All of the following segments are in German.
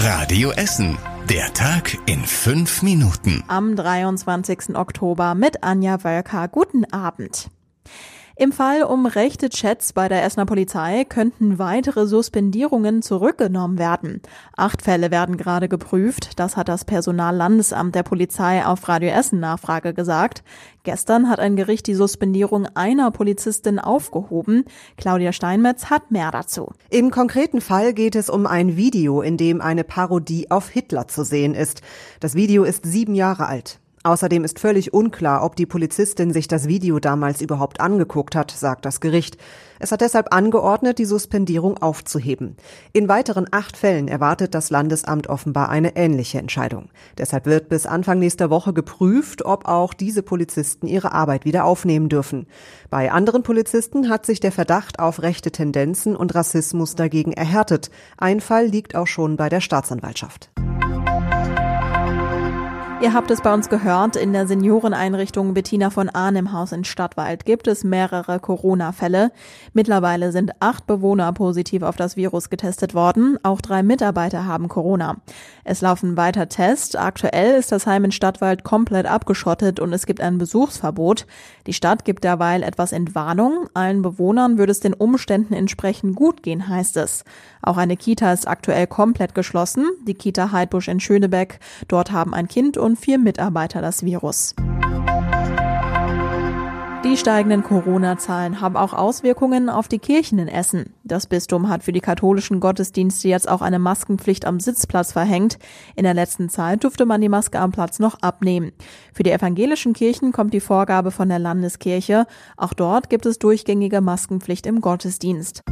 Radio Essen. Der Tag in fünf Minuten. Am 23. Oktober mit Anja Wölker. Guten Abend. Im Fall um rechte Chats bei der Essener Polizei könnten weitere Suspendierungen zurückgenommen werden. Acht Fälle werden gerade geprüft. Das hat das Personallandesamt der Polizei auf Radio Essen Nachfrage gesagt. Gestern hat ein Gericht die Suspendierung einer Polizistin aufgehoben. Claudia Steinmetz hat mehr dazu. Im konkreten Fall geht es um ein Video, in dem eine Parodie auf Hitler zu sehen ist. Das Video ist sieben Jahre alt. Außerdem ist völlig unklar, ob die Polizistin sich das Video damals überhaupt angeguckt hat, sagt das Gericht. Es hat deshalb angeordnet, die Suspendierung aufzuheben. In weiteren acht Fällen erwartet das Landesamt offenbar eine ähnliche Entscheidung. Deshalb wird bis Anfang nächster Woche geprüft, ob auch diese Polizisten ihre Arbeit wieder aufnehmen dürfen. Bei anderen Polizisten hat sich der Verdacht auf rechte Tendenzen und Rassismus dagegen erhärtet. Ein Fall liegt auch schon bei der Staatsanwaltschaft. Ihr habt es bei uns gehört, in der Senioreneinrichtung Bettina von Arnhem-Haus in Stadtwald gibt es mehrere Corona-Fälle. Mittlerweile sind acht Bewohner positiv auf das Virus getestet worden. Auch drei Mitarbeiter haben Corona. Es laufen weiter Tests. Aktuell ist das Heim in Stadtwald komplett abgeschottet und es gibt ein Besuchsverbot. Die Stadt gibt derweil etwas Entwarnung. Allen Bewohnern würde es den Umständen entsprechend gut gehen, heißt es. Auch eine Kita ist aktuell komplett geschlossen. Die Kita Heidbusch in Schönebeck. Dort haben ein Kind und vier Mitarbeiter das Virus. Die steigenden Corona-Zahlen haben auch Auswirkungen auf die Kirchen in Essen. Das Bistum hat für die katholischen Gottesdienste jetzt auch eine Maskenpflicht am Sitzplatz verhängt. In der letzten Zeit durfte man die Maske am Platz noch abnehmen. Für die evangelischen Kirchen kommt die Vorgabe von der Landeskirche. Auch dort gibt es durchgängige Maskenpflicht im Gottesdienst.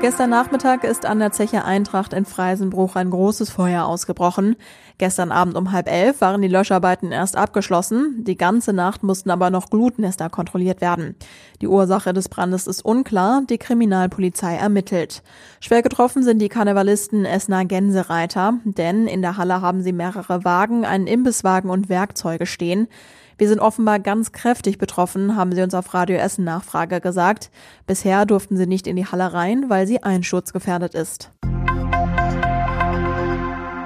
Gestern Nachmittag ist an der Zeche Eintracht in Freisenbruch ein großes Feuer ausgebrochen. Gestern Abend um halb elf waren die Löscharbeiten erst abgeschlossen. Die ganze Nacht mussten aber noch Glutnester kontrolliert werden. Die Ursache des Brandes ist unklar. Die Kriminalpolizei ermittelt. Schwer getroffen sind die Karnevalisten Essener Gänsereiter, denn in der Halle haben sie mehrere Wagen, einen Imbisswagen und Werkzeuge stehen. Wir sind offenbar ganz kräftig betroffen, haben sie uns auf Radio Essen Nachfrage gesagt. Bisher durften sie nicht in die Halle rein, weil sie einsturzgefährdet ist.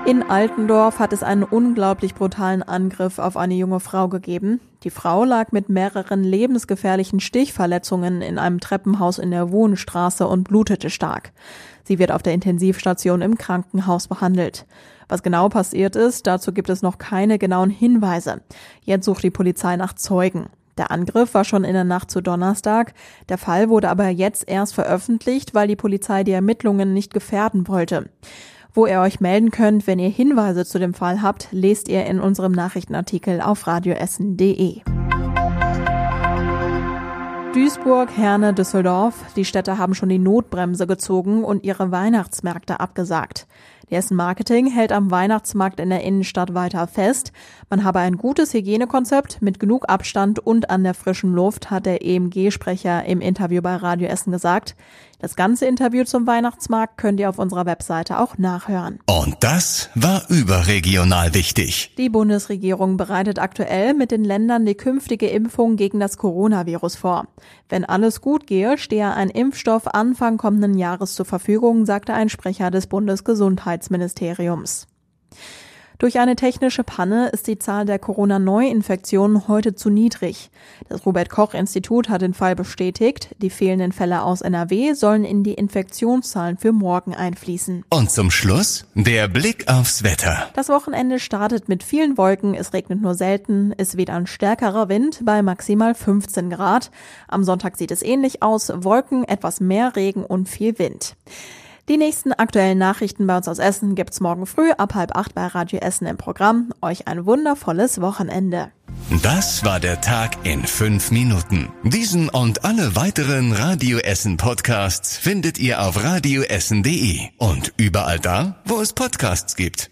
In Altendorf hat es einen unglaublich brutalen Angriff auf eine junge Frau gegeben. Die Frau lag mit mehreren lebensgefährlichen Stichverletzungen in einem Treppenhaus in der Wohnstraße und blutete stark. Sie wird auf der Intensivstation im Krankenhaus behandelt. Was genau passiert ist, dazu gibt es noch keine genauen Hinweise. Jetzt sucht die Polizei nach Zeugen. Der Angriff war schon in der Nacht zu Donnerstag. Der Fall wurde aber jetzt erst veröffentlicht, weil die Polizei die Ermittlungen nicht gefährden wollte. Wo ihr euch melden könnt, wenn ihr Hinweise zu dem Fall habt, lest ihr in unserem Nachrichtenartikel auf radioessen.de. Duisburg, Herne, Düsseldorf. Die Städte haben schon die Notbremse gezogen und ihre Weihnachtsmärkte abgesagt. Dessen Marketing hält am Weihnachtsmarkt in der Innenstadt weiter fest. Man habe ein gutes Hygienekonzept mit genug Abstand und an der frischen Luft, hat der EMG-Sprecher im Interview bei Radio Essen gesagt. Das ganze Interview zum Weihnachtsmarkt könnt ihr auf unserer Webseite auch nachhören. Und das war überregional wichtig. Die Bundesregierung bereitet aktuell mit den Ländern die künftige Impfung gegen das Coronavirus vor. Wenn alles gut gehe, stehe ein Impfstoff Anfang kommenden Jahres zur Verfügung, sagte ein Sprecher des Bundesgesundheitsministeriums. Durch eine technische Panne ist die Zahl der Corona-Neuinfektionen heute zu niedrig. Das Robert-Koch-Institut hat den Fall bestätigt. Die fehlenden Fälle aus NRW sollen in die Infektionszahlen für morgen einfließen. Und zum Schluss der Blick aufs Wetter. Das Wochenende startet mit vielen Wolken. Es regnet nur selten. Es weht ein stärkerer Wind bei maximal 15 Grad. Am Sonntag sieht es ähnlich aus. Wolken, etwas mehr Regen und viel Wind. Die nächsten aktuellen Nachrichten bei uns aus Essen gibt's morgen früh ab halb acht bei Radio Essen im Programm. Euch ein wundervolles Wochenende. Das war der Tag in fünf Minuten. Diesen und alle weiteren Radio Essen Podcasts findet ihr auf radioessen.de und überall da, wo es Podcasts gibt.